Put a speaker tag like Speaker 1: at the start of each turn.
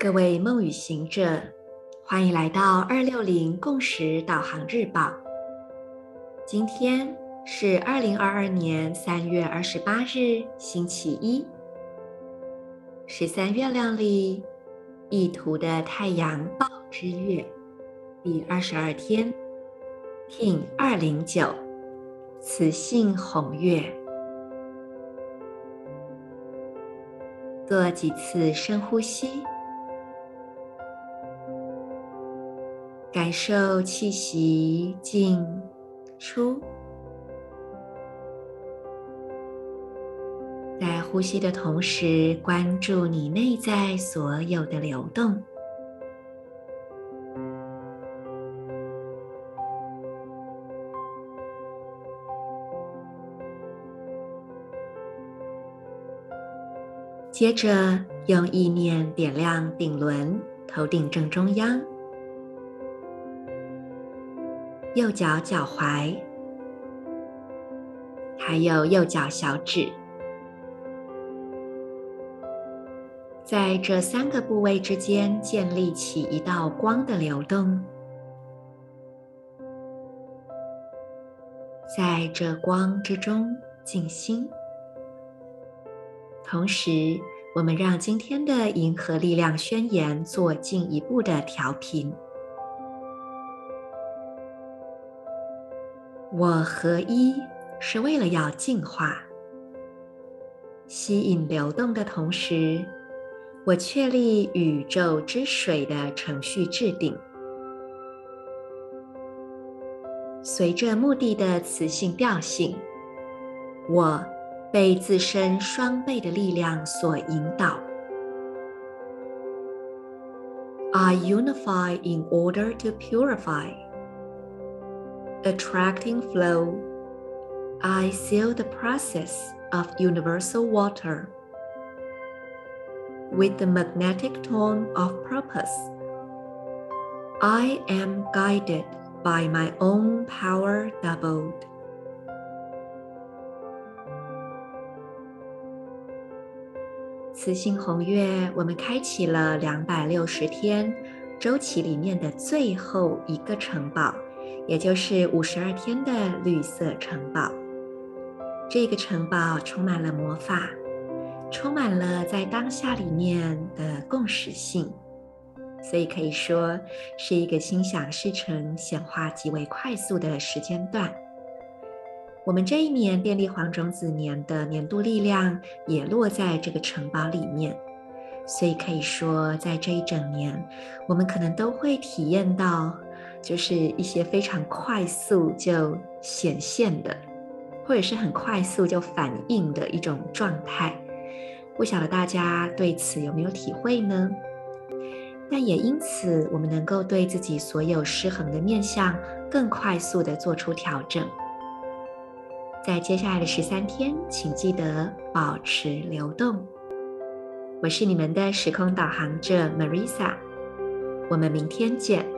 Speaker 1: 各位梦与行者，欢迎来到二六零共识导航日报。今天是二零二二年三月二十八日，星期一。十三月亮里，意图的太阳报之月，第二十二天，King 二零九，雌性红月。做几次深呼吸。感受气息进出，在呼吸的同时，关注你内在所有的流动。接着，用意念点亮顶轮，头顶正中央。右脚脚踝，还有右脚小指，在这三个部位之间建立起一道光的流动，在这光之中静心。同时，我们让今天的银河力量宣言做进一步的调频。我合一是为了要净化、吸引流动的同时，我确立宇宙之水的程序制定，随着目的的磁性调性，我被自身双倍的力量所引导。I unify in order to purify. Attracting flow, I seal the process of universal water with the magnetic tone of purpose. I am guided by my own power doubled. 磁性红月，我们开启了两百六十天周期里面的最后一个城堡。 也就是五十二天的绿色城堡，这个城堡充满了魔法，充满了在当下里面的共识性，所以可以说是一个心想事成、显化极为快速的时间段。我们这一年电力黄种子年的年度力量也落在这个城堡里面，所以可以说在这一整年，我们可能都会体验到。就是一些非常快速就显现的，或者是很快速就反应的一种状态。不晓得大家对此有没有体会呢？但也因此，我们能够对自己所有失衡的面相更快速的做出调整。在接下来的十三天，请记得保持流动。我是你们的时空导航者 Marisa，我们明天见。